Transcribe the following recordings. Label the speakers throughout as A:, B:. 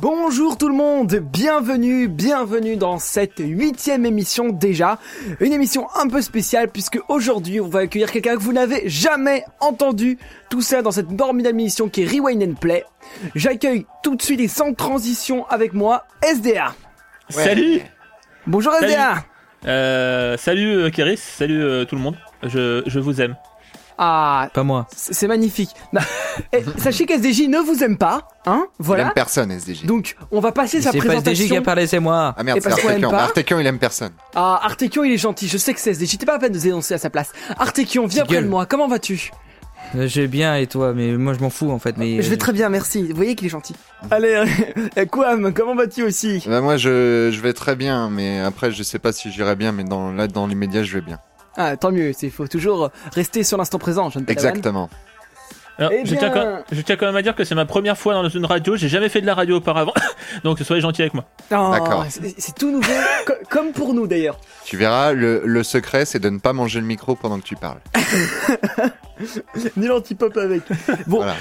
A: Bonjour tout le monde, bienvenue, bienvenue dans cette huitième émission déjà. Une émission un peu spéciale puisque aujourd'hui on va accueillir quelqu'un que vous n'avez jamais entendu. Tout ça dans cette formidable émission qui est Rewind and Play. J'accueille tout de suite et sans transition avec moi SDA.
B: Salut
A: Bonjour
B: Salut.
A: SDA.
B: euh, Salut euh, Kéris, salut euh, tout le monde. Je, je vous aime.
A: Ah,
C: Pas moi.
A: c'est magnifique. Non, eh, sachez qu'SDJ ne vous aime pas, hein,
D: Il
A: voilà.
D: aime personne, SDJ.
A: Donc on va passer sa
C: C'est pas SDJ qui
A: présentation.
C: a parlé, c'est moi.
D: ah merde,
A: et
D: c'est Artekion.
A: pas-
D: Artekion, il aime personne.
A: Ah, Artekion il est gentil, je sais que c'est SDJ, t'es pas à peine de dénoncer à sa place. Artekion, viens près de moi, comment vas-tu?
C: Euh, J'ai bien et toi, mais moi je m'en fous en fait. Mais
A: Je vais très bien, merci. Vous voyez qu'il est gentil. Allez, Quam, comment vas-tu aussi?
D: Bah, moi, je, je vais très bien, mais après, je sais pas si j'irai bien, mais dans, là, dans l'immédiat, je vais bien.
A: Ah, tant mieux, il faut toujours rester sur l'instant présent, padawan.
D: Exactement.
B: Alors,
A: Eh
B: je, tiens quand, je tiens quand même à dire que c'est ma première fois dans une radio. J'ai jamais fait de la radio auparavant, donc soyez gentils avec moi.
A: Oh,
D: D'accord.
A: c'est- tout nouveau, co- comme pour nous d'ailleurs.
D: Tu verras, le, le secret, c'est de ne pas manger le micro pendant que tu parles.
A: Ni l'antipop avec. Bon,
D: Voilà.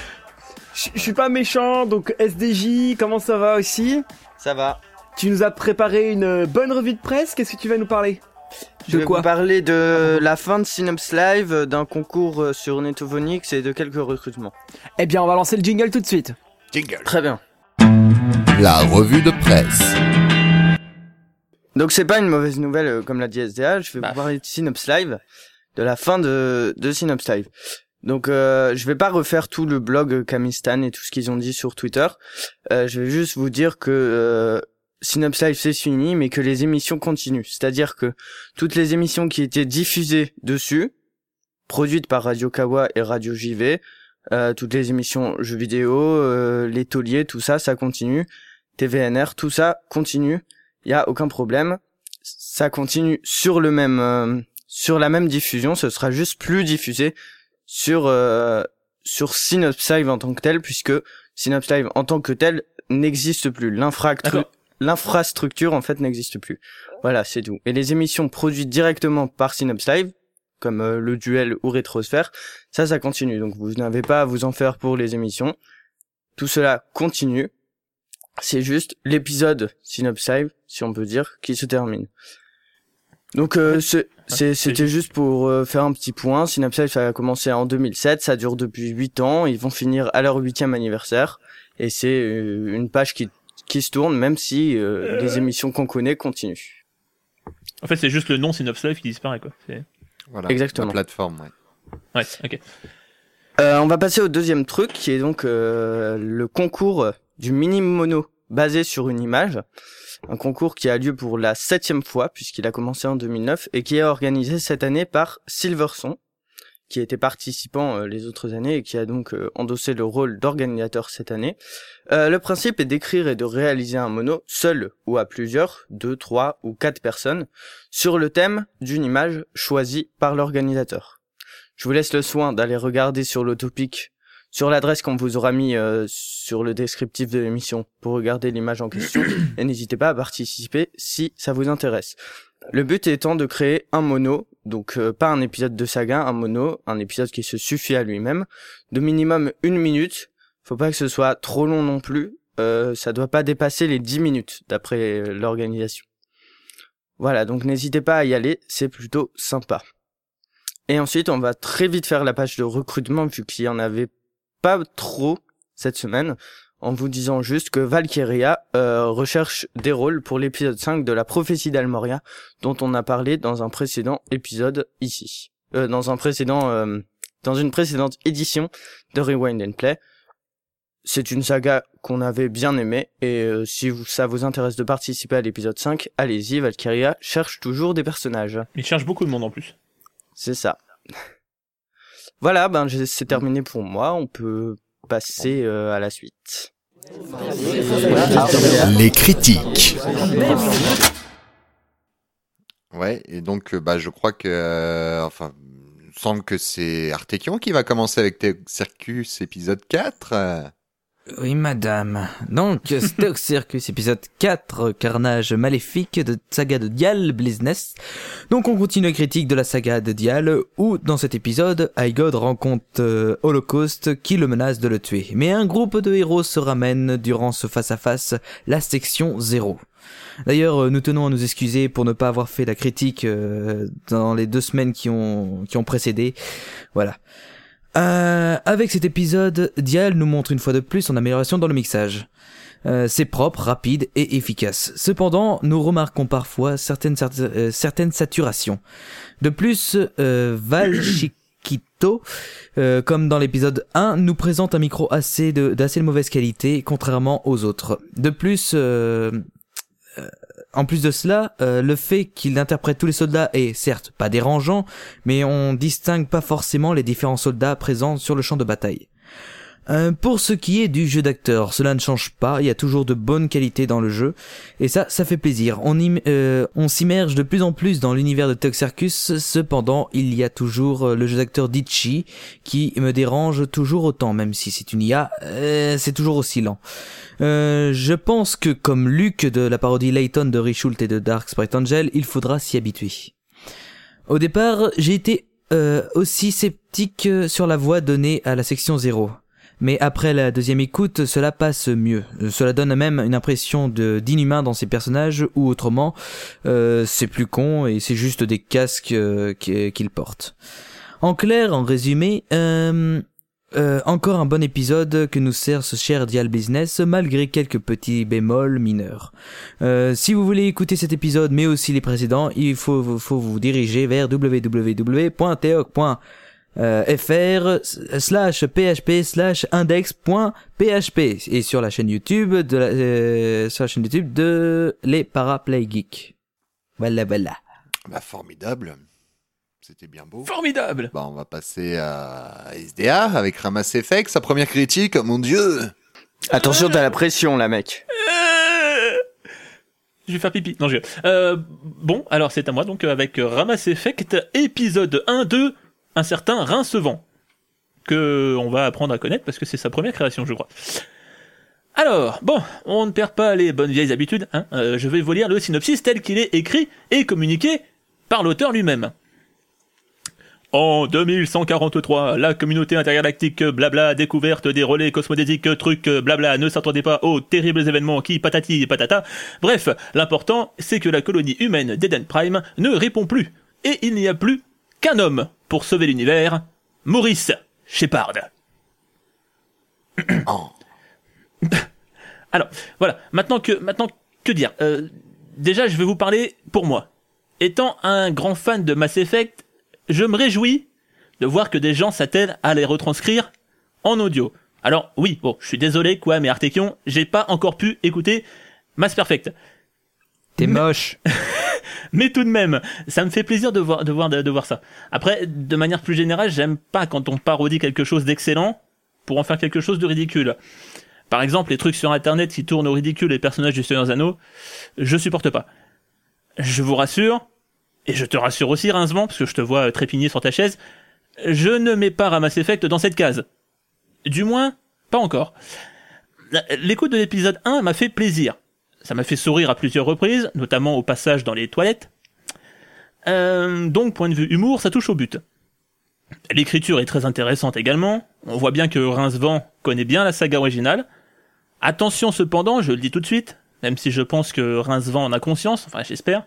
A: je je suis pas méchant, donc SDJ, comment ça va aussi?
E: Ça va.
A: Tu nous as préparé une bonne revue de presse, qu'est-ce que tu vas nous parler?
E: Je vais
A: quoi
E: vous parler de la fin de Synops Live, d'un concours euh, sur Netovonix et de quelques recrutements.
A: Eh bien, on va lancer le jingle tout de suite.
D: Jingle.
E: Très bien.
F: La revue de presse.
E: Donc c'est pas une mauvaise nouvelle euh, comme l'a dit SDA, je vais
B: Bah.
E: vous parler de Synops Live, de la fin de, de Synops Live. Donc euh, je vais pas refaire tout le blog Kamistan et tout ce qu'ils ont dit sur Twitter. Euh, je vais juste vous dire que euh, Synops Live c'est fini, mais que les émissions continuent. C'est-à-dire que toutes les émissions qui étaient diffusées dessus, produites par Radio Kawa et Radio JV, euh, toutes les émissions jeux vidéo, euh, les tauliers, tout ça, ça continue. TVNR, tout ça continue. Il y a aucun problème. Ça continue sur le même, euh, sur la même diffusion. Ce sera juste plus diffusé sur euh, sur Synops Live en tant que tel, puisque Synops Live en tant que tel n'existe plus.
B: D'accord.
E: L'infrastructure en fait n'existe plus. Voilà, c'est tout. Et les émissions produites directement par Synops Live, comme euh, le duel ou Rétrosphère, ça, ça continue. Donc vous n'avez pas à vous en faire pour les émissions. Tout cela continue. C'est juste l'épisode Synops Live, si on peut dire, qui se termine. Donc euh, c'était juste pour euh, faire un petit point. Synops Live, ça a commencé en 2007, ça dure depuis 8 ans. Ils vont finir à leur huitième anniversaire. Et c'est euh, une page qui, qui se tourne, même si euh, les émissions qu'on connaît continuent.
B: En fait, c'est juste le nom Synops Live qui disparaît, quoi. C'est-
D: Voilà.
E: Exactement.
D: La plateforme, ouais.
B: Ouais, ok.
E: Euh, on va passer au deuxième truc, qui est donc euh, le concours du mini mono basé sur une image. Un concours qui a lieu pour la septième fois, puisqu'il a commencé en 2009, et qui est organisé cette année par Silverson, qui était participant euh, les autres années et qui a donc euh, endossé le rôle d'organisateur cette année. Euh, le principe est d'écrire et de réaliser un mono seul ou à plusieurs, deux, trois ou quatre personnes, sur le thème d'une image choisie par l'organisateur. Je vous laisse le soin d'aller regarder sur le topic, sur l'adresse qu'on vous aura mis euh, sur le descriptif de l'émission pour regarder l'image en question et n'hésitez pas à participer si ça vous intéresse. Le but étant de créer un mono, donc euh, pas un épisode de saga, un mono, un épisode qui se suffit à lui-même, de minimum une minute. Faut pas que ce soit trop long non plus. Euh, ça doit pas dépasser les 10 minutes d'après l'organisation. Voilà, donc n'hésitez pas à y aller, c'est plutôt sympa. Et ensuite, on va très vite faire la page de recrutement vu qu'il y en avait pas trop cette semaine, en vous disant juste que Valkyria euh, recherche des rôles pour l'épisode 5 de la prophétie d'Almoria, dont on a parlé dans un précédent épisode ici. Euh, dans un précédent, euh, dans une précédente édition de Rewind and Play. C'est une saga qu'on avait bien aimée, et euh, si vous, ça vous intéresse de participer à l'épisode 5, allez-y, Valkyria cherche toujours des personnages.
B: Il cherche beaucoup de monde en plus.
E: C'est ça. Voilà, ben c'est terminé pour moi. On peut passer euh, à la suite.
F: Les critiques.
D: Ouais, et donc, euh, bah, je crois que, euh, enfin, il me semble que c'est Artekion qui va commencer avec Circus épisode 4.
C: Oui, madame. Donc, Stock Circus épisode 4, Carnage maléfique de saga de Dial Business. Donc, on continue la critique de la saga de Dial, où, dans cet épisode, Igod rencontre euh, Holocaust qui le menace de le tuer. Mais un groupe de héros se ramène durant ce face-à-face, la section 0. D'ailleurs, euh, nous tenons à nous excuser pour ne pas avoir fait la critique euh, dans les deux semaines qui ont, qui ont précédé. Voilà. Euh, avec cet épisode, Dial nous montre une fois de plus son amélioration dans le mixage. Euh, c'est propre, rapide et efficace. Cependant, nous remarquons parfois certaines, cer- euh, certaines saturations. De plus, euh, Val Chiquito, euh, comme dans l'épisode 1, nous présente un micro assez de, d'assez de mauvaise qualité, contrairement aux autres. De plus, euh, en plus de cela, euh, le fait qu'il interprète tous les soldats est certes pas dérangeant, mais on distingue pas forcément les différents soldats présents sur le champ de bataille. Euh, pour ce qui est du jeu d'acteur, cela ne change pas, il y a toujours de bonnes qualités dans le jeu, et ça, ça fait plaisir. On, euh, s'immerge de plus en plus dans l'univers de Tug Circus, cependant, il y a toujours euh, le jeu d'acteur d'Ichi, qui me dérange toujours autant, même si c'est une IA, c'est toujours aussi lent. Je pense que comme Luke de la parodie Layton de Richult et de Dark Sprite Angel, il faudra s'y habituer. Au départ, j'ai été aussi sceptique sur la voix donnée à la section 0. Mais après la deuxième écoute, cela passe mieux. Cela donne même une impression de d'inhumain dans ces personnages, ou autrement, euh, c'est plus con et c'est juste des casques euh, qui- qu'ils portent. En clair, en résumé, euh, euh, encore un bon épisode que nous sert ce cher Dial Business, malgré quelques petits bémols mineurs. Si vous voulez écouter cet épisode, mais aussi les précédents, il faut, faut vous diriger vers www.teoc.fr slash php slash index.php et sur la chaîne YouTube de la, euh, sur la chaîne YouTube de les Paraplay Geeks. Voilà, voilà.
D: Bah, formidable. C'était bien beau.
B: Formidable
D: Bah, on va passer à SDA avec Ramass Effect, sa première critique. Oh, mon dieu!
E: Attention, t'as la pression là, mec.
B: Euh, Je vais faire pipi. Non, je... Euh, bon, alors c'est à moi, donc, euh, avec euh, Ramass Effect, épisode 1 de un certain Rincevent, que on va apprendre à connaître parce que c'est sa première création, je crois. Alors, bon, on ne perd pas les bonnes vieilles habitudes, hein. Euh, je vais vous lire le synopsis tel qu'il est écrit et communiqué par l'auteur lui-même. En 2143, la communauté intergalactique blabla découverte des relais cosmodésiques trucs blabla ne s'attendait pas aux terribles événements qui patati et patata. Bref, l'important c'est que la colonie humaine d'Eden Prime ne répond plus. Et il n'y a plus qu'un homme pour sauver l'univers, Maurice Shepard.
D: Oh.
B: Alors, voilà, maintenant que, maintenant, que dire Euh, Déjà, je vais vous parler pour moi. Étant un grand fan de Mass Effect, je me réjouis de voir que des gens s'attellent à les retranscrire en audio. Alors, oui, bon, je suis désolé, quoi, mais Artekion, j'ai pas encore pu écouter Mass Perfect.
C: T'es moche.
B: Mais tout de même, ça me fait plaisir de voir, de voir, de, voir ça. Après, de manière plus générale, j'aime pas quand on parodie quelque chose d'excellent pour en faire quelque chose de ridicule. Par exemple, les trucs sur internet qui tournent au ridicule les personnages du Seigneur Anneaux, je supporte pas. Je vous rassure, et je te rassure aussi, Rincement, parce que je te vois trépigner sur ta chaise, je ne mets pas Ramass Effect dans cette case. Du moins, pas encore. L'écoute de l'épisode 1 m'a fait plaisir. Ça m'a fait sourire à plusieurs reprises, notamment au passage dans les toilettes. Euh, donc, point de vue humour, ça touche au but. L'écriture est très intéressante également. On voit bien que Rincevent connaît bien la saga originale. Attention cependant, je le dis tout de suite, même si je pense que Rincevent en a conscience, enfin j'espère,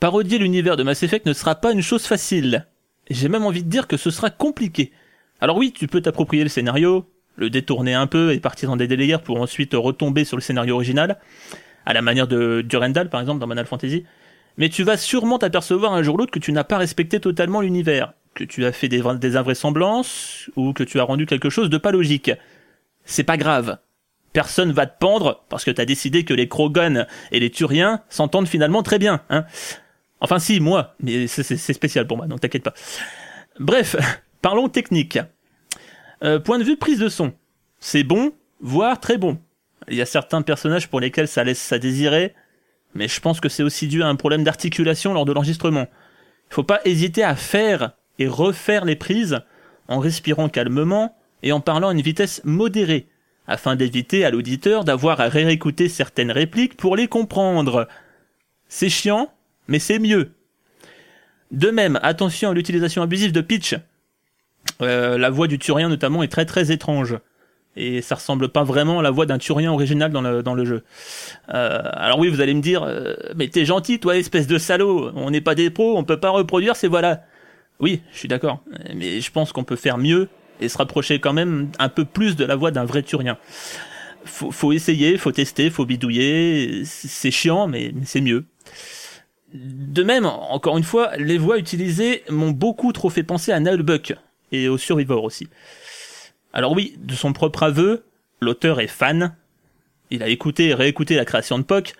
B: parodier l'univers de Mass Effect ne sera pas une chose facile. J'ai même envie de dire que ce sera compliqué. Alors oui, tu peux t'approprier le scénario, le détourner un peu et partir dans des pour ensuite retomber sur le scénario original, à la manière de Durendal par exemple dans Final Fantasy, mais tu vas sûrement t'apercevoir un jour ou l'autre que tu n'as pas respecté totalement l'univers, que tu as fait des, vra- des invraisemblances, ou que tu as rendu quelque chose de pas logique. C'est pas grave. Personne va te pendre parce que t'as décidé que les Krogan et les Turiens s'entendent finalement très bien, hein. Enfin si, moi, mais c'est spécial pour moi, donc t'inquiète pas. Bref, parlons technique. Euh, point de vue prise de son. C'est bon, voire très bon. Il y a certains personnages pour lesquels ça laisse à désirer, mais je pense que c'est aussi dû à un problème d'articulation lors de l'enregistrement. Il faut pas hésiter à faire et refaire les prises en respirant calmement et en parlant à une vitesse modérée, afin d'éviter à l'auditeur d'avoir à réécouter certaines répliques pour les comprendre. C'est chiant, mais c'est mieux. De même, attention à l'utilisation abusive de pitch. Euh, la voix du Turien notamment est très très étrange. Et ça ressemble pas vraiment à la voix d'un Turien original dans le, dans le jeu. Euh, alors oui, vous allez me dire, euh, mais t'es gentil, toi, espèce de salaud. On n'est pas des pros, on peut pas reproduire ces voix-là. Oui, je suis d'accord. Mais je pense qu'on peut faire mieux et se rapprocher quand même un peu plus de la voix d'un vrai Turien. Faut, faut essayer, faut tester, faut bidouiller. C'est chiant, mais, c'est mieux. De même, encore une fois, les voix utilisées m'ont beaucoup trop fait penser à Nail Buck et au Survivor aussi. Alors oui, de son propre aveu, l'auteur est fan. Il a écouté et réécouté la création de Poc.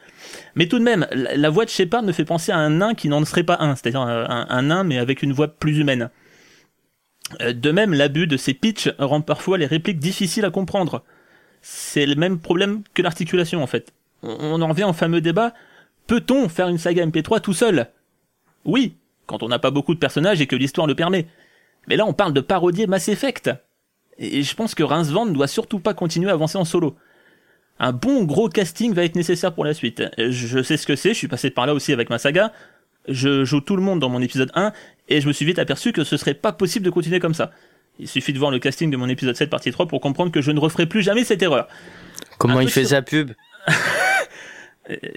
B: Mais tout de même, la, voix de Shepard me fait penser à un nain qui n'en serait pas un, c'est-à-dire un, nain mais avec une voix plus humaine. Euh, De même, l'abus de ces pitchs rend parfois les répliques difficiles à comprendre. C'est le même problème que l'articulation en fait. On en revient au fameux débat, peut-on faire une saga MP3 tout seul? Oui, quand on n'a pas beaucoup de personnages et que l'histoire le permet. Mais là on parle de parodier Mass Effect. Et je pense que Rincevent ne doit surtout pas continuer à avancer en solo. Un bon gros casting va être nécessaire pour la suite. Euh, Je sais ce que c'est, je suis passé par là aussi avec ma saga. Je joue tout le monde dans mon épisode 1 et je me suis vite aperçu que ce serait pas possible de continuer comme ça. Il suffit de voir le casting de mon épisode 7 partie 3 pour comprendre que je ne referai plus jamais cette erreur.
E: Comment il fait
B: sur-
E: sa pub?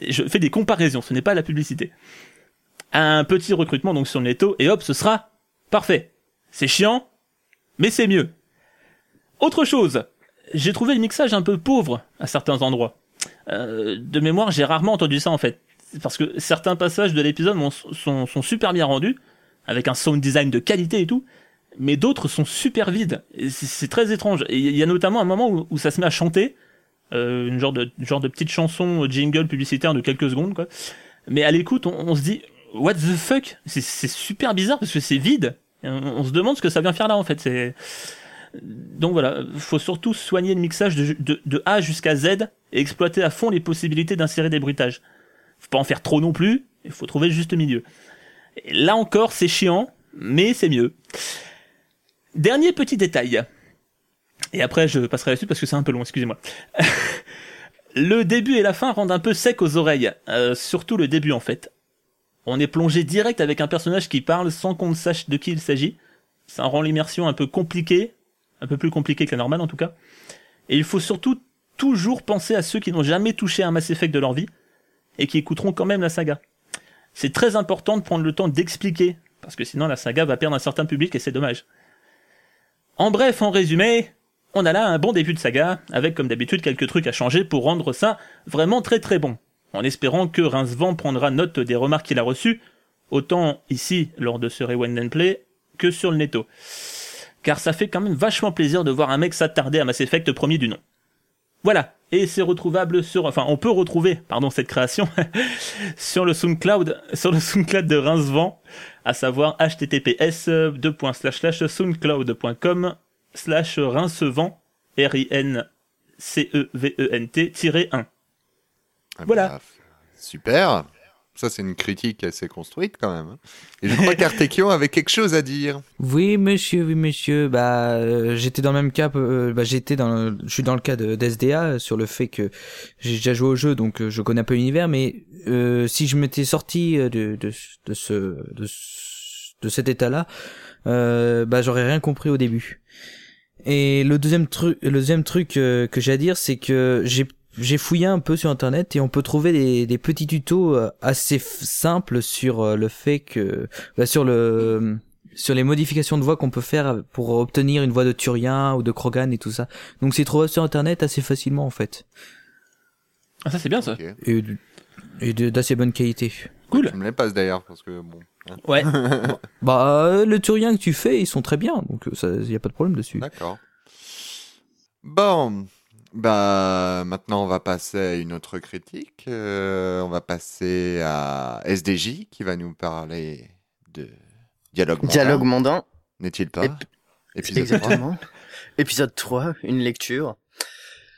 B: Je fais des comparaisons, ce n'est pas la publicité. Un petit recrutement donc sur le netto et hop, ce sera parfait. C'est chiant, mais c'est mieux. Autre chose, j'ai trouvé le mixage un peu pauvre à certains endroits. Euh, de mémoire, j'ai rarement entendu ça en fait. Parce que certains passages de l'épisode sont, super bien rendus, avec un sound design de qualité et tout, mais d'autres sont super vides. C'est très étrange. Il y a notamment un moment où, ça se met à chanter, euh, une genre de petite chanson euh, jingle publicitaire de quelques secondes quoi. Mais à l'écoute, on, se dit what the fuck? C'est super bizarre parce que c'est vide. On, on se demande ce que ça vient faire là en fait. C'est donc voilà, faut surtout soigner le mixage de, A jusqu'à Z et exploiter à fond les possibilités d'insérer des bruitages. Faut pas en faire trop non plus, il faut trouver le juste milieu. Là encore, c'est chiant, mais c'est mieux. Dernier petit détail. Et après, je passerai là-dessus parce que c'est un peu long, excusez-moi. le début et la fin rendent un peu sec aux oreilles, euh, surtout le début en fait. On est plongé direct avec un personnage qui parle sans qu'on ne sache de qui il s'agit. Ça rend l'immersion un peu compliquée, un peu plus compliquée que la normale en tout cas. Et il faut surtout toujours penser à ceux qui n'ont jamais touché un Mass Effect de leur vie et qui écouteront quand même la saga. C'est très important de prendre le temps d'expliquer, parce que sinon la saga va perdre un certain public et c'est dommage. En bref, en résumé, on a là un bon début de saga, avec comme d'habitude quelques trucs à changer pour rendre ça vraiment très très bon, en espérant que Rincevent prendra note des remarques qu'il a reçues, autant ici lors de ce Rewind and Play, que sur le netto. Car ça fait quand même vachement plaisir de voir un mec s'attarder à Mass Effect premier du nom. Voilà, et c'est retrouvable sur, enfin on peut retrouver, pardon, cette création sur le SoundCloud, sur le SoundCloud de Rincevent, à savoir https soundcloud.com slash rincevent r i n c e v e n t 1.
D: Ah
B: Voilà.
D: bah, super. Ça, c'est une critique assez construite quand même. hein. Et je crois qu'Artekion avait quelque chose à dire.
C: Oui, monsieur, oui, monsieur. Bah, euh, j'étais dans le même cas. euh, bah, j'étais dans, je suis dans le cas de d'SDA euh, sur le fait que j'ai déjà joué au jeu, donc je connais un peu l'univers. Mais si je m'étais sorti de, de, de ce, de, ce- de cet état-là, bah, j'aurais rien compris au début. Et le deuxième truc, le deuxième truc que j'ai à dire, c'est que j'ai j'ai fouillé un peu sur internet et on peut trouver des, des petits tutos euh, assez simples sur euh, le fait que bah, sur le sur les modifications de voix qu'on peut faire pour obtenir une voix de Turien ou de Krogan et tout ça. Donc c'est trouvé sur internet assez facilement en fait
B: Ah ça c'est bien ça.
C: Et et d'assez bonne qualité.
B: Cool.
D: Tu me les passes d'ailleurs parce que bon. hein.
B: Ouais.
C: Bah euh, le Turien que tu fais, ils sont très bien, donc euh, ça y a pas de problème dessus.
D: D'accord. Bon, bah maintenant on va passer à une autre critique. Euh, on va passer à SDJ qui va nous parler de dialogue. mondain,
E: Dialogue mondain.
D: n'est-il pas
E: Ép-
D: Épisode
E: Exactement. Épisode 3, une lecture.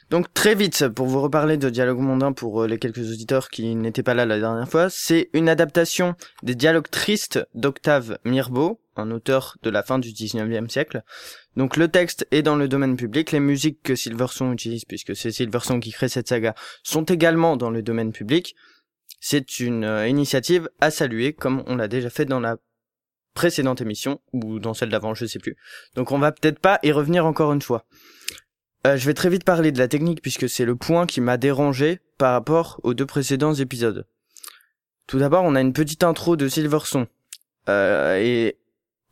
E: Donc très vite, pour vous reparler de Dialogue mondain pour euh, les quelques auditeurs qui n'étaient pas là la dernière fois, c'est une adaptation des dialogues tristes d'Octave Mirbeau, un auteur de la fin du 19e siècle. Donc le texte est dans le domaine public, les musiques que Silverson utilise, puisque c'est Silverson qui crée cette saga, sont également dans le domaine public. C'est une euh, initiative à saluer, comme on l'a déjà fait dans la précédente émission, ou dans celle d'avant, je sais plus. Donc on va peut-être pas y revenir encore une fois. Euh, je vais très vite parler de la technique puisque c'est le point qui m'a dérangé par rapport aux deux précédents épisodes. Tout d'abord, on a une petite intro de Silverson. Euh, et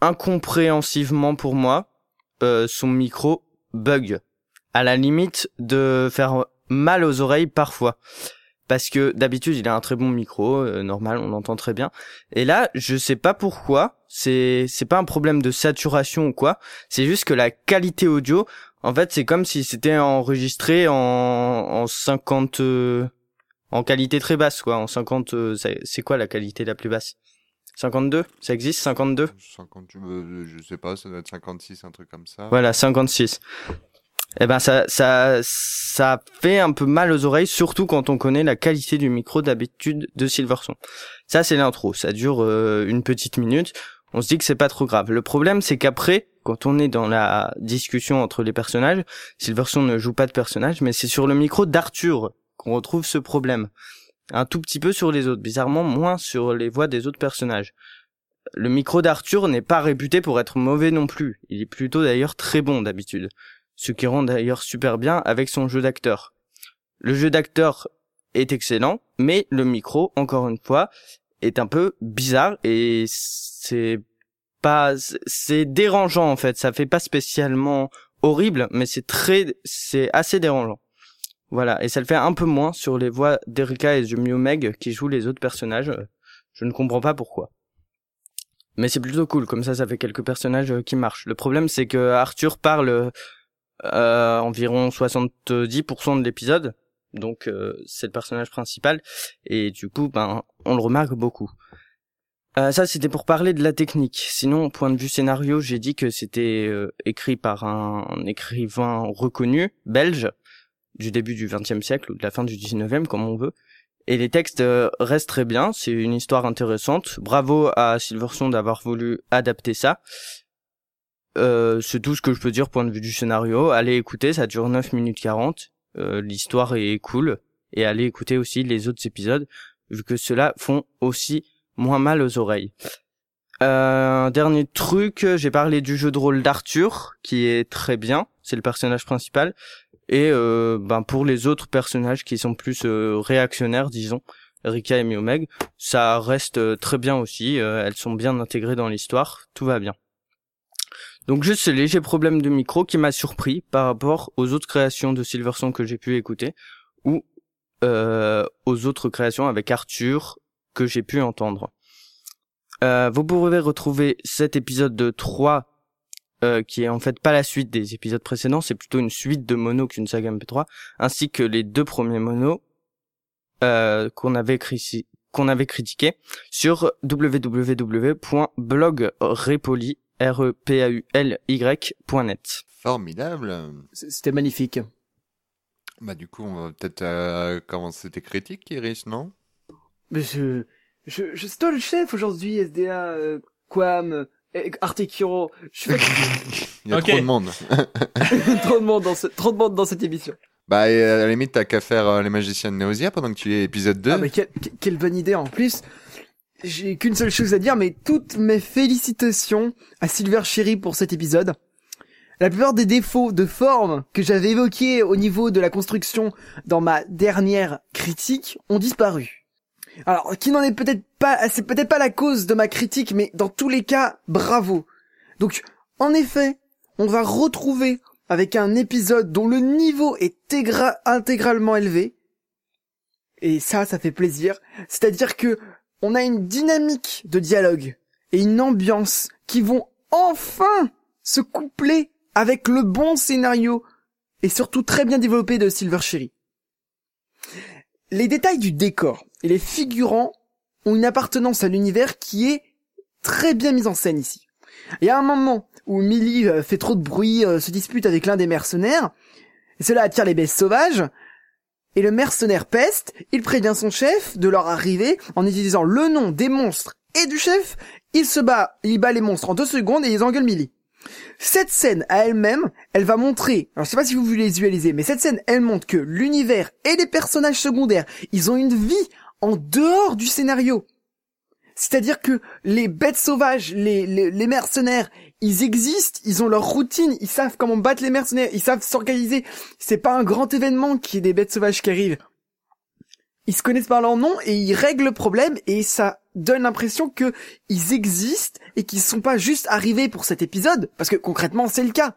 E: incompréhensivement pour moi, euh, son micro bug. À la limite de faire mal aux oreilles parfois. Parce que d'habitude il a un très bon micro, euh, normal, on l'entend très bien. Et là, je sais pas pourquoi, c'est c'est pas un problème de saturation ou quoi, c'est juste que la qualité audio, en fait, c'est comme si c'était enregistré en, en 50... euh, en qualité très basse, quoi. En 50... euh, c'est c'est quoi la qualité la plus basse? 52 Ça existe 52
D: 50, euh, je sais pas, ça doit être 56, un truc comme ça.
E: Voilà, 56. Eh ben ça ça ça fait un peu mal aux oreilles, surtout quand on connaît la qualité du micro d'habitude de Silverson. Ça c'est l'intro, ça dure euh, une petite minute. On se dit que c'est pas trop grave. Le problème c'est qu'après, quand on est dans la discussion entre les personnages, Silverson ne joue pas de personnage, mais c'est sur le micro d'Arthur qu'on retrouve ce problème. Un tout petit peu sur les autres, bizarrement moins sur les voix des autres personnages. Le micro d'Arthur n'est pas réputé pour être mauvais non plus. Il est plutôt d'ailleurs très bon d'habitude ce qui rend d'ailleurs super bien avec son jeu d'acteur. Le jeu d'acteur est excellent, mais le micro, encore une fois, est un peu bizarre et c'est pas, c'est dérangeant en fait. Ça fait pas spécialement horrible, mais c'est très, c'est assez dérangeant. Voilà, et ça le fait un peu moins sur les voix d'Erika et de Meg qui jouent les autres personnages. Je ne comprends pas pourquoi. Mais c'est plutôt cool, comme ça ça fait quelques personnages qui marchent. Le problème c'est que Arthur parle euh, environ 70% de l'épisode. Donc euh, c'est le personnage principal et du coup ben on le remarque beaucoup. Euh, ça c'était pour parler de la technique. Sinon point de vue scénario, j'ai dit que c'était euh, écrit par un, écrivain reconnu belge du début du XXe siècle ou de la fin du XIXe comme on veut. Et les textes euh, restent très bien, c'est une histoire intéressante. Bravo à Silverson d'avoir voulu adapter ça. Euh, c'est tout ce que je peux dire point de vue du scénario. Allez écouter, ça dure 9 minutes 40. Euh, L'histoire est cool. Et allez écouter aussi les autres épisodes, vu que ceux-là font aussi moins mal aux oreilles. Euh, dernier truc, j'ai parlé du jeu de rôle d'Arthur, qui est très bien. C'est le personnage principal. Et euh, ben pour les autres personnages qui sont plus euh, réactionnaires, disons, Rika et Miomeg, ça reste très bien aussi. elles sont bien intégrées dans l'histoire. Tout va bien. Donc juste ce léger problème de micro qui m'a surpris par rapport aux autres créations de Silverson que j'ai pu écouter ou euh, aux autres créations avec Arthur que j'ai pu entendre. Euh, vous pouvez retrouver cet épisode de 3 euh, qui est en fait pas la suite des épisodes précédents, c'est plutôt une suite de mono qu'une saga MP3, ainsi que les deux premiers monos euh, qu'on avait qu'on avait critiqué sur www.blogrepoli R-E-P-A-U-L-Y.net.
D: Formidable.
A: C'était magnifique.
D: Bah du coup, on va peut-être euh, commencer tes critiques, Iris, non?
A: Mais je, je, je suis le chef aujourd'hui, SDA, euh, Quam, euh, Artikiro. Je fais...
D: Il y a okay. trop de monde.
A: trop de monde dans ce, trop de monde dans cette émission.
D: Bah, à la limite, t'as qu'à faire euh, les magiciens de Neosia pendant que tu es épisode 2.
A: Ah, mais quelle, quelle bonne idée en plus j'ai qu'une seule chose à dire, mais toutes mes félicitations à Silver Cherry pour cet épisode. La plupart des défauts de forme que j'avais évoqués au niveau de la construction dans ma dernière critique ont disparu. Alors, qui n'en est peut-être pas, c'est peut-être pas la cause de ma critique, mais dans tous les cas, bravo. Donc, en effet, on va retrouver avec un épisode dont le niveau est intégralement élevé. Et ça, ça fait plaisir. C'est-à-dire que on a une dynamique de dialogue et une ambiance qui vont enfin se coupler avec le bon scénario et surtout très bien développé de Silver Cherry. Les détails du décor et les figurants ont une appartenance à l'univers qui est très bien mise en scène ici. Il y a un moment où Millie fait trop de bruit, se dispute avec l'un des mercenaires, Et cela attire les bêtes sauvages. Et le mercenaire peste, il prévient son chef de leur arrivée en utilisant le nom des monstres et du chef. Il se bat, il bat les monstres en deux secondes et ils engueulent Millie. Cette scène à elle-même, elle va montrer, alors je sais pas si vous voulez visualiser, mais cette scène, elle montre que l'univers et les personnages secondaires, ils ont une vie en dehors du scénario. C'est-à-dire que les bêtes sauvages, les, les, mercenaires, ils existent, ils ont leur routine, ils savent comment battre les mercenaires, ils savent s'organiser. C'est pas un grand événement qui est des bêtes sauvages qui arrivent. Ils se connaissent par leur nom et ils règlent le problème et ça donne l'impression que ils existent et qu'ils sont pas juste arrivés pour cet épisode parce que concrètement c'est le cas.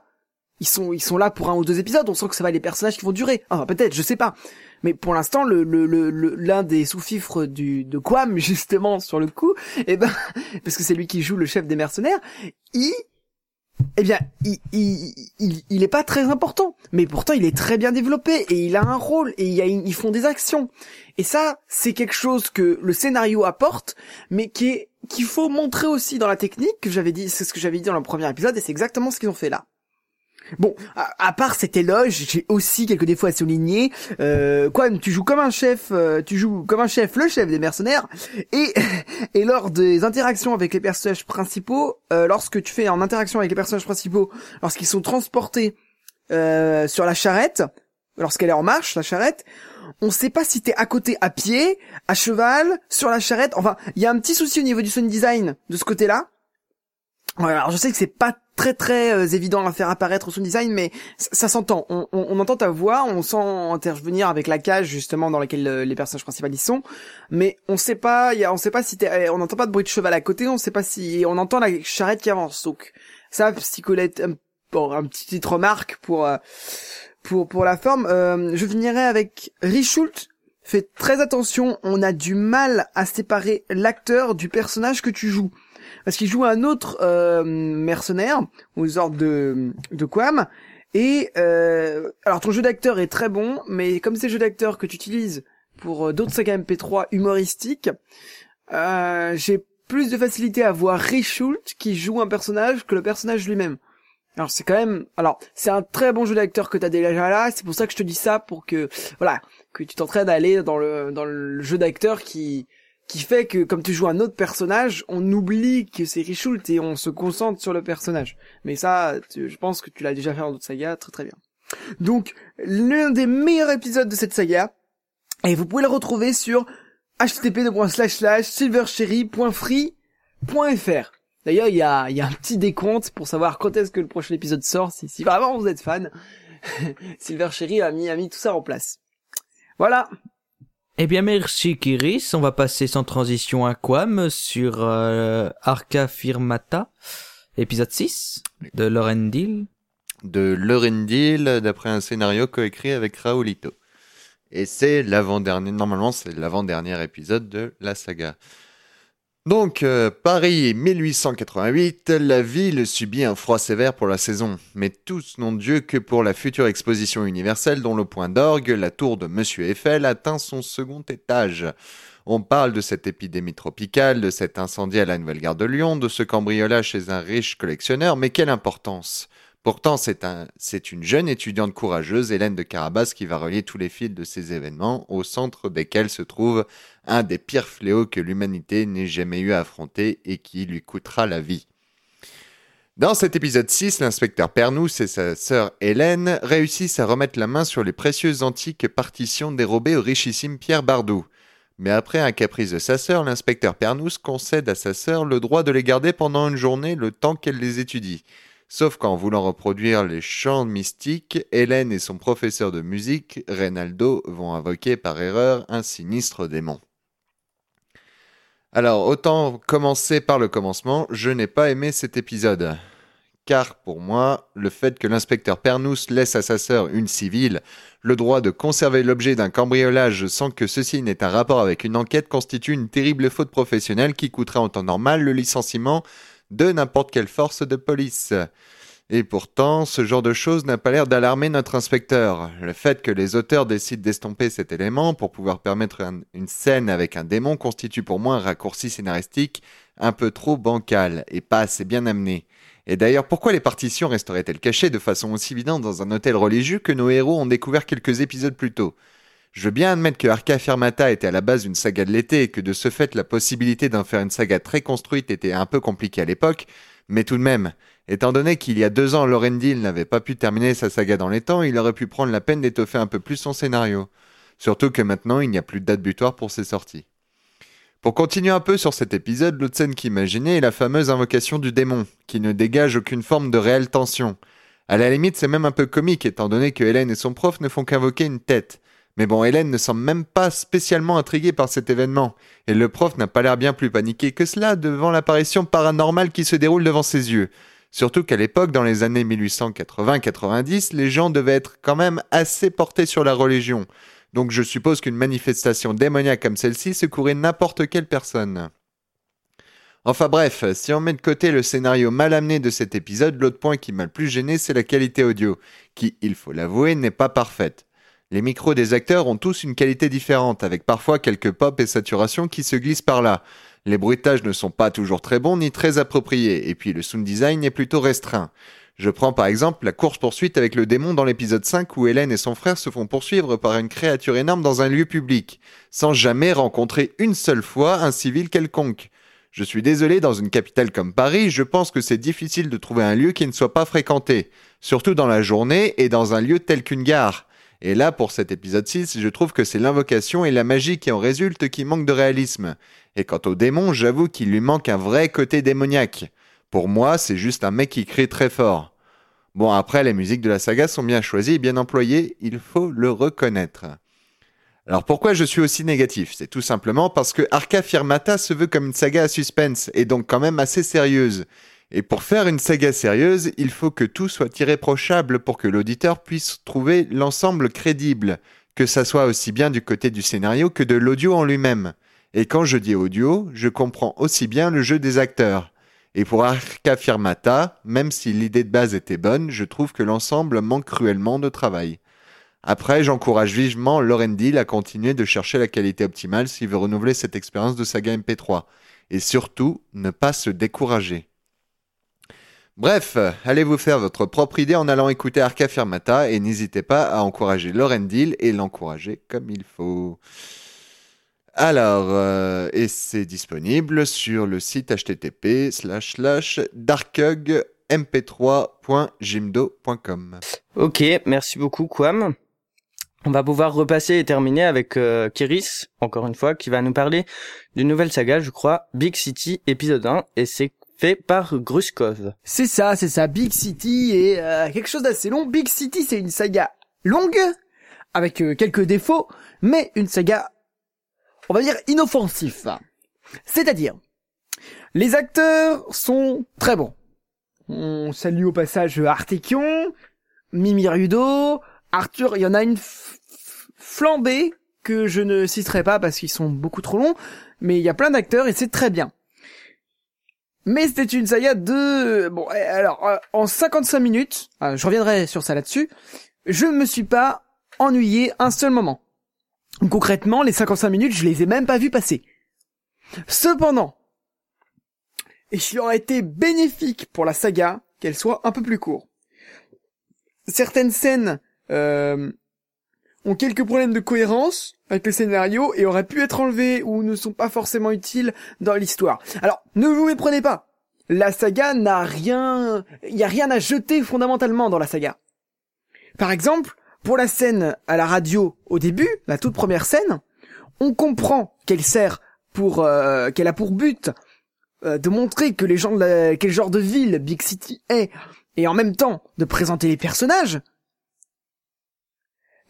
A: Ils sont ils sont là pour un ou deux épisodes, on sent que ça va les personnages qui vont durer. Enfin peut-être, je sais pas. Mais pour l'instant, le, le, le, l'un des sous-fifres du de Quam justement sur le coup, eh ben parce que c'est lui qui joue le chef des mercenaires, il eh bien, il, il, il, il est pas très important, mais pourtant il est très bien développé et il a un rôle et il y a une- ils font des actions. Et ça, c'est quelque chose que le scénario apporte, mais qui est qu'il faut montrer aussi dans la technique que j'avais dit, c'est ce que j'avais dit dans le premier épisode et c'est exactement ce qu'ils ont fait là. Bon, à, part cet éloge, j'ai aussi quelques défauts à souligner. Euh, tu joues comme un chef, euh, tu joues comme un chef, le chef des mercenaires, et et lors des interactions avec les personnages principaux, euh, lorsque tu fais en interaction avec les personnages principaux, lorsqu'ils sont transportés euh, sur la charrette, lorsqu'elle est en marche, la charrette, on sait pas si t'es à côté à pied, à cheval, sur la charrette. Enfin, il y a un petit souci au niveau du sound design de ce côté-là. Alors je sais que c'est pas très très euh, évident à faire apparaître au sound design, mais ça, s'entend. On, on- on entend ta voix, on sent intervenir avec la cage justement dans laquelle euh, les personnages principaux y sont, mais on sait pas, y a, on sait pas si euh, on n'entend pas de bruit de cheval à côté, on sait pas si, on entend la charrette qui avance. Donc ça, si Colette, un, bon, un petit petite remarque pour euh, pour pour la forme. Euh, je finirai avec Richult. Fais très attention, on a du mal à séparer l'acteur du personnage que tu joues parce qu'il joue un autre euh, mercenaire aux ordres de de Quam. Et euh, alors ton jeu d'acteur est très bon mais comme c'est le jeu d'acteur que tu utilises pour euh, d'autres sagas MP3 humoristiques euh, j'ai plus de facilité à voir Richult qui joue un personnage que le personnage lui-même. Alors c'est quand même alors c'est un très bon jeu d'acteur que t'as déjà là c'est pour ça que je te dis ça pour que voilà que tu t'entraînes à aller dans le dans le jeu d'acteur qui qui fait que comme tu joues un autre personnage, on oublie que c'est Richult et on se concentre sur le personnage. Mais ça, tu- je pense que tu l'as déjà fait dans d'autres sagas, très très bien. Donc, l'un des meilleurs épisodes de cette saga, et vous pouvez le retrouver sur http://silvercherry.free.fr. D'ailleurs, il y a, y a un petit décompte pour savoir quand est-ce que le prochain épisode sort, si, si vraiment vous êtes fan. Silver Cherry a mis, a mis tout ça en place. Voilà.
C: Eh bien, merci Kiris. On va passer sans transition à Quam sur euh, Arca Firmata, épisode 6 de Lorendil.
D: de Lorendil d'après un scénario coécrit avec Raoulito. Et c'est l'avant-dernier, normalement c'est l'avant-dernier épisode de la saga. Donc, euh, Paris 1888, la ville subit un froid sévère pour la saison, mais tous n'ont Dieu que pour la future exposition universelle dont le point d'orgue, la tour de Monsieur Eiffel, atteint son second étage. On parle de cette épidémie tropicale, de cet incendie à la Nouvelle-Gare de Lyon, de ce cambriolage chez un riche collectionneur, mais quelle importance? Pourtant, c'est un, c'est une jeune étudiante courageuse, Hélène de Carabas, qui va relier tous les fils de ces événements, au centre desquels se trouve un des pires fléaux que l'humanité n'ait jamais eu à affronter et qui lui coûtera la vie. Dans cet épisode 6, l'inspecteur Pernous et sa sœur Hélène réussissent à remettre la main sur les précieuses antiques partitions dérobées au richissime Pierre Bardou. Mais après un caprice de sa sœur, l'inspecteur Pernous concède à sa sœur le droit de les garder pendant une journée le temps qu'elle les étudie. Sauf qu'en voulant reproduire les chants mystiques, Hélène et son professeur de musique, Reynaldo, vont invoquer par erreur un sinistre démon. Alors, autant commencer par le commencement, je n'ai pas aimé cet épisode. Car pour moi, le fait que l'inspecteur Pernous laisse à sa sœur, une civile, le droit de conserver l'objet d'un cambriolage sans que ceci n'ait un rapport avec une enquête constitue une terrible faute professionnelle qui coûtera en temps normal le licenciement de n'importe quelle force de police. Et pourtant, ce genre de choses n'a pas l'air d'alarmer notre inspecteur. Le fait que les auteurs décident d'estomper cet élément pour pouvoir permettre un- une scène avec un démon constitue pour moi un raccourci scénaristique un peu trop bancal et pas assez bien amené. Et d'ailleurs, pourquoi les partitions resteraient-elles cachées de façon aussi évidente dans un hôtel religieux que nos héros ont découvert quelques épisodes plus tôt? Je veux bien admettre que Arca Fermata était à la base une saga de l'été et que de ce fait la possibilité d'en faire une saga très construite était un peu compliquée à l'époque, mais tout de même, étant donné qu'il y a deux ans Lorendil n'avait pas pu terminer sa saga dans les temps, il aurait pu prendre la peine d'étoffer un peu plus son scénario. Surtout que maintenant il n'y a plus de date butoir pour ses sorties. Pour continuer un peu sur cet épisode, l'autre scène qui m'imaginait est la fameuse invocation du démon, qui ne dégage aucune forme de réelle tension. À la limite, c'est même un peu comique, étant donné que Hélène et son prof ne font qu'invoquer une tête. Mais bon, Hélène ne semble même pas spécialement intriguée par cet événement, et le prof n'a pas l'air bien plus paniqué que cela devant l'apparition paranormale qui se déroule devant ses yeux. Surtout qu'à l'époque, dans les années 1880-90, les gens devaient être quand même assez portés sur la religion, donc je suppose qu'une manifestation démoniaque comme celle-ci secourait n'importe quelle personne. Enfin bref, si on met de côté le scénario mal amené de cet épisode, l'autre point qui m'a le plus gêné, c'est la qualité audio, qui, il faut l'avouer, n'est pas parfaite. Les micros des acteurs ont tous une qualité différente, avec parfois quelques pop et saturations qui se glissent par là. Les bruitages ne sont pas toujours très bons ni très appropriés, et puis le sound design est plutôt restreint. Je prends par exemple la course-poursuite avec le démon dans l'épisode 5 où Hélène et son frère se font poursuivre par une créature énorme dans un lieu public, sans jamais rencontrer une seule fois un civil quelconque. Je suis désolé, dans une capitale comme Paris, je pense que c'est difficile de trouver un lieu qui ne soit pas fréquenté, surtout dans la journée et dans un lieu tel qu'une gare. Et là, pour cet épisode 6, je trouve que c'est l'invocation et la magie qui en résultent qui manquent de réalisme. Et quant au démon, j'avoue qu'il lui manque un vrai côté démoniaque. Pour moi, c'est juste un mec qui crie très fort. Bon, après, les musiques de la saga sont bien choisies et bien employées, il faut le reconnaître. Alors pourquoi je suis aussi négatif? C'est tout simplement parce que Arca Firmata se veut comme une saga à suspense, et donc quand même assez sérieuse. Et pour faire une saga sérieuse, il faut que tout soit irréprochable pour que l'auditeur puisse trouver l'ensemble crédible, que ça soit aussi bien du côté du scénario que de l'audio en lui-même. Et quand je dis audio, je comprends aussi bien le jeu des acteurs. Et pour Arca Firmata, même si l'idée de base était bonne, je trouve que l'ensemble manque cruellement de travail. Après, j'encourage vivement Lorendil à continuer de chercher la qualité optimale s'il veut renouveler cette expérience de saga MP3. Et surtout, ne pas se décourager. Bref, allez vous faire votre propre idée en allant écouter Arca Firmata et n'hésitez pas à encourager Lorendil et l'encourager comme il faut. Alors, euh, et c'est disponible sur le site http darkugmp3.jimdo.com.
E: Ok, merci beaucoup Quam. On va pouvoir repasser et terminer avec euh, encore une fois, qui va nous parler d'une nouvelle saga, je crois, Big City épisode 1, et c'est fait par Gruskov.
A: C'est ça, c'est ça, Big City et euh, quelque chose d'assez long. Big City, c'est une saga longue, avec euh, quelques défauts, mais une saga, on va dire, inoffensif. C'est-à-dire, les acteurs sont très bons. On salue au passage Artekion, Mimi Rudo, Arthur, il y en a une flambée que je ne citerai pas parce qu'ils sont beaucoup trop longs, mais il y a plein d'acteurs et c'est très bien. Mais c'était une saga de... Bon, eh, alors, euh, en 55 minutes, euh, je reviendrai sur ça là-dessus, je ne me suis pas ennuyé un seul moment. Concrètement, les 55 minutes, je les ai même pas vues passer. Cependant, il aurait été bénéfique pour la saga qu'elle soit un peu plus courte. Certaines scènes euh, ont quelques problèmes de cohérence avec le scénario et auraient pu être enlevées ou ne sont pas forcément utiles dans l'histoire. Alors, ne vous méprenez pas. La saga n'a rien, y a rien à jeter fondamentalement dans la saga. Par exemple, pour la scène à la radio au début, la toute première scène, on comprend qu'elle sert pour, euh, qu'elle a pour but euh, de montrer que les gens de quel genre de ville Big City est et en même temps de présenter les personnages.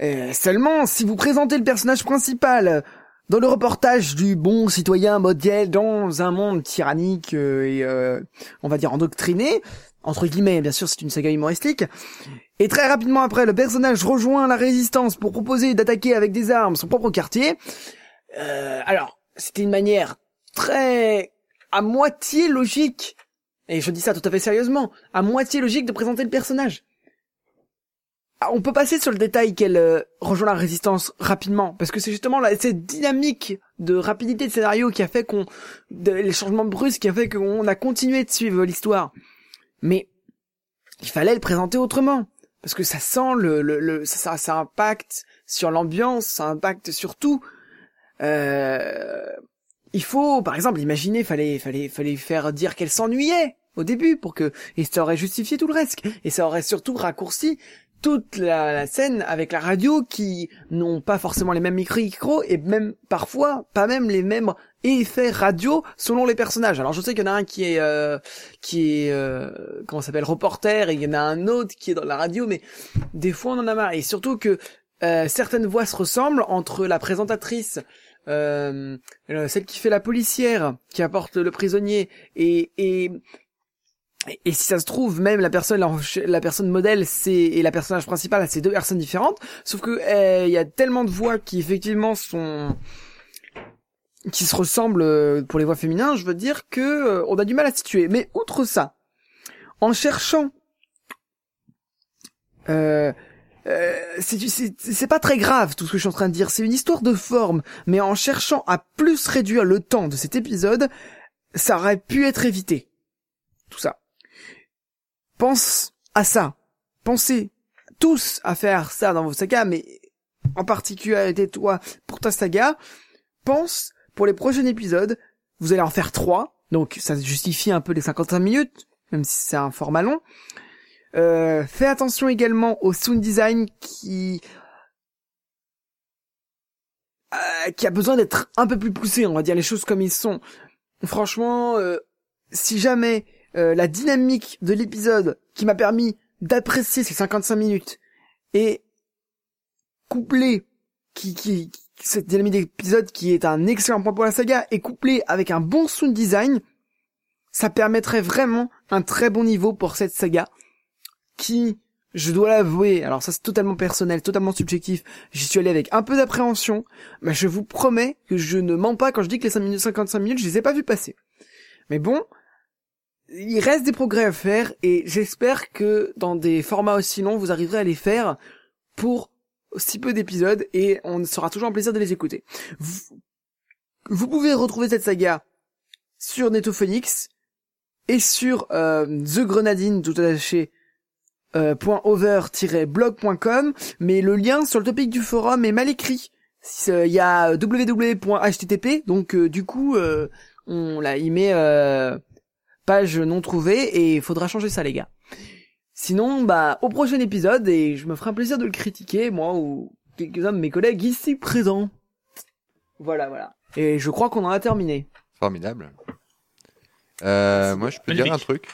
A: Euh, seulement, si vous présentez le personnage principal euh, dans le reportage du bon citoyen modèle dans un monde tyrannique euh, et euh, on va dire endoctriné, entre guillemets, bien sûr c'est une saga humoristique, et très rapidement après le personnage rejoint la résistance pour proposer d'attaquer avec des armes son propre quartier, euh, alors c'était une manière très à moitié logique et je dis ça tout à fait sérieusement, à moitié logique de présenter le personnage. Ah, on peut passer sur le détail qu'elle euh, rejoint la résistance rapidement, parce que c'est justement là, cette dynamique de rapidité de scénario qui a fait qu'on, les changements brusques qui a fait qu'on a continué de suivre l'histoire. Mais il fallait le présenter autrement, parce que ça sent le, le, le ça, ça, ça impacte sur l'ambiance, ça impacte sur tout. Euh, il faut, par exemple, imaginer, fallait, fallait, fallait faire dire qu'elle s'ennuyait au début pour que, et ça aurait justifié tout le reste, et ça aurait surtout raccourci toute la, scène avec la radio qui n'ont pas forcément les mêmes micros et même parfois pas même les mêmes effets radio selon les personnages. Alors je sais qu'il y en a un qui est euh, qui est euh, comment s'appelle reporter et il y en a un autre qui est dans la radio mais des fois on en a marre et surtout que euh, certaines voix se ressemblent entre la présentatrice euh, euh, celle qui fait la policière qui apporte le prisonnier et et, si ça se trouve, même la personne, la, personne modèle, c'est et la personnage principal, c'est deux personnes différentes. Sauf que euh, il y a tellement de voix qui effectivement sont qui se ressemblent euh, pour les voix féminines. Je veux dire que euh, on a du mal à situer. Mais outre ça, en cherchant, euh, euh, c'est pas très grave tout ce que je suis en train de dire. C'est une histoire de forme, mais en cherchant à plus réduire le temps de cet épisode, ça aurait pu être évité. Tout ça. Pense à ça. Pensez tous à faire ça dans vos sagas, mais en particularité toi, pour ta saga, pense pour les prochains épisodes, vous allez en faire trois, donc ça justifie un peu les 55 minutes, même si c'est un format long. Euh, fais attention également au sound design qui euh, qui a besoin d'être un peu plus poussé, on va dire les choses comme ils sont. Franchement, euh, si jamais euh, la dynamique de l'épisode qui m'a permis d'apprécier ces 55 minutes et couplé qui, qui, cette dynamique d'épisode qui est un excellent point pour la saga et couplé avec un bon sound design, ça permettrait vraiment un très bon niveau pour cette saga qui, je dois l'avouer, alors ça c'est totalement personnel, totalement subjectif, j'y suis allé avec un peu d'appréhension, mais je vous promets que je ne mens pas quand je dis que les 5 minutes, 55 minutes, je les ai pas vus passer. Mais bon, il reste des progrès à faire et j'espère que dans des formats aussi longs, vous arriverez à les faire pour si peu d'épisodes et on sera toujours un plaisir de les écouter. Vous, pouvez retrouver cette saga sur Netophonix et sur euh, The Grenadine tout attaché euh, .over-blog.com mais le lien sur le topic du forum est mal écrit. C'est- Il y a www.http donc euh, du coup euh, on là il met euh, page non trouvée et il faudra changer ça les gars. Sinon, bah, au prochain épisode, et je me ferai un plaisir de le critiquer, moi ou quelques-uns de mes collègues ici présents. Voilà, voilà. Et je crois qu'on en a terminé.
D: Formidable. Euh, moi, je peux dire un truc.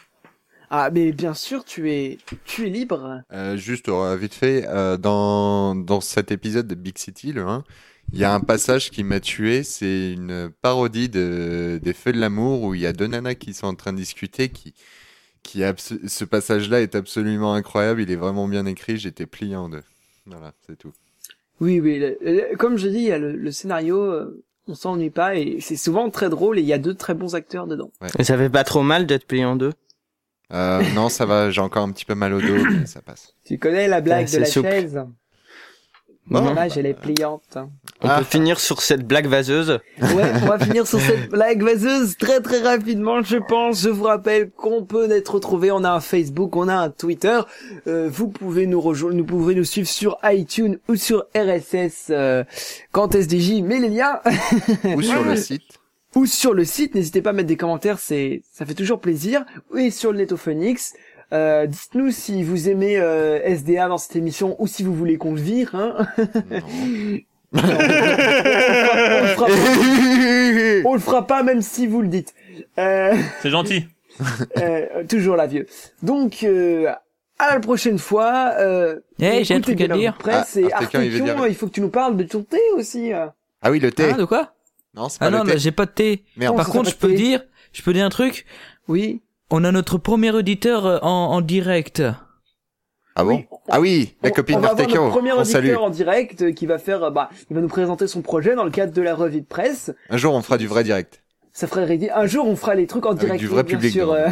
A: Ah, mais bien sûr, tu es, tu es libre.
D: Euh, juste euh, vite fait, euh, dans, dans cet épisode de Big City, le 1, il y a un passage qui m'a tué, c'est une parodie de, des Feux de l'amour où il y a deux nanas qui sont en train de discuter, qui, qui ce passage-là est absolument incroyable, il est vraiment bien écrit, j'étais plié en deux. Voilà, c'est tout.
A: Oui, oui. le- comme je dis, il y a le, le scénario, euh, on s'ennuie pas, et c'est souvent très drôle, et il y a deux très bons acteurs dedans.
E: Et ça fait pas trop mal d'être plié en deux?
D: Euh, non, ça va, j'ai encore un petit peu mal au dos, mais ça passe.
A: Tu connais la blague
E: Ouais,
A: de la
E: souple.
A: chaise?
E: Bon.
A: L'image, elle est pliante.
E: On
D: Ah.
E: peut finir sur cette blague vaseuse.
A: Ouais, on va finir sur cette blague vaseuse très très rapidement, je pense. Je vous rappelle qu'on peut être retrouvé. On a un Facebook, on a un Twitter. Euh, vous pouvez nous rejoindre, nous pouvez nous suivre sur iTunes ou sur RSS euh, quand SDJ met les liens
D: Ou sur le site.
A: ou sur le site. N'hésitez pas à mettre des commentaires, c'est ça fait toujours plaisir. Et sur le Netophonix. Euh, dites-nous si vous aimez euh, SDA dans cette émission ou si vous voulez qu'on le vire. Hein.
D: Non.
A: on, le fera pas, on le fera pas même si vous le dites. Euh,
B: C'est gentil.
A: euh, toujours la vieux. Donc euh, à la prochaine fois. Euh,
C: Eh, j'ai un truc à dire.
A: Presse
D: Ah,
A: et
D: Artekion, il dire-
A: faut que tu nous parles de ton thé aussi. euh.
D: Ah oui, le thé.
C: Ah, de quoi?
D: Non, c'est pas
C: Ah
D: le
C: non,
D: thé.
C: j'ai pas de thé.
D: Merde.
C: Par contre, je peux
A: thé.
C: dire, je peux dire un truc.
A: Oui.
C: On a notre premier auditeur euh, en, en direct.
D: Ah bon
A: Oui.
D: Ah oui, la
A: On-
D: copine
A: on va avoir
D: d'Artekion.
A: notre premier
D: On
A: auditeur
D: salue.
A: en direct euh, qui va faire, euh, bah, il va nous présenter son projet dans le cadre de la revue de presse.
D: Un jour, on fera du vrai direct.
A: Ça ferait. Un jour, on fera les trucs en
D: Avec
A: direct.
D: du vrai
A: bien
D: public
A: sûr, euh,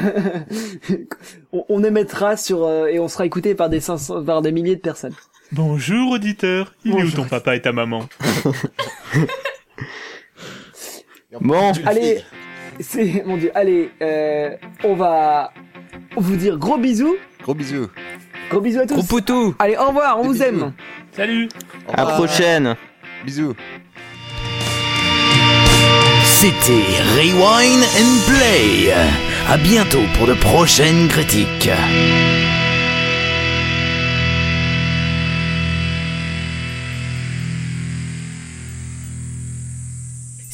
A: on, on émettra sur euh, et on sera écouté par des 500, par des milliers de personnes.
B: Bonjour auditeur, il est où
A: Bonjour.
B: ton papa et ta maman?
E: Bon,
A: Allez, c'est mon dieu. Allez, euh, on va vous dire gros bisous,
D: Gros bisous.
A: gros bisous à tous.
C: Gros poutou
A: Allez, au revoir, on
D: Des
A: vous
D: bisous.
A: aime.
B: Salut
D: Au
E: à prochaine.
D: Bisous.
F: C'était Rewind and Play. À bientôt pour de prochaines critiques.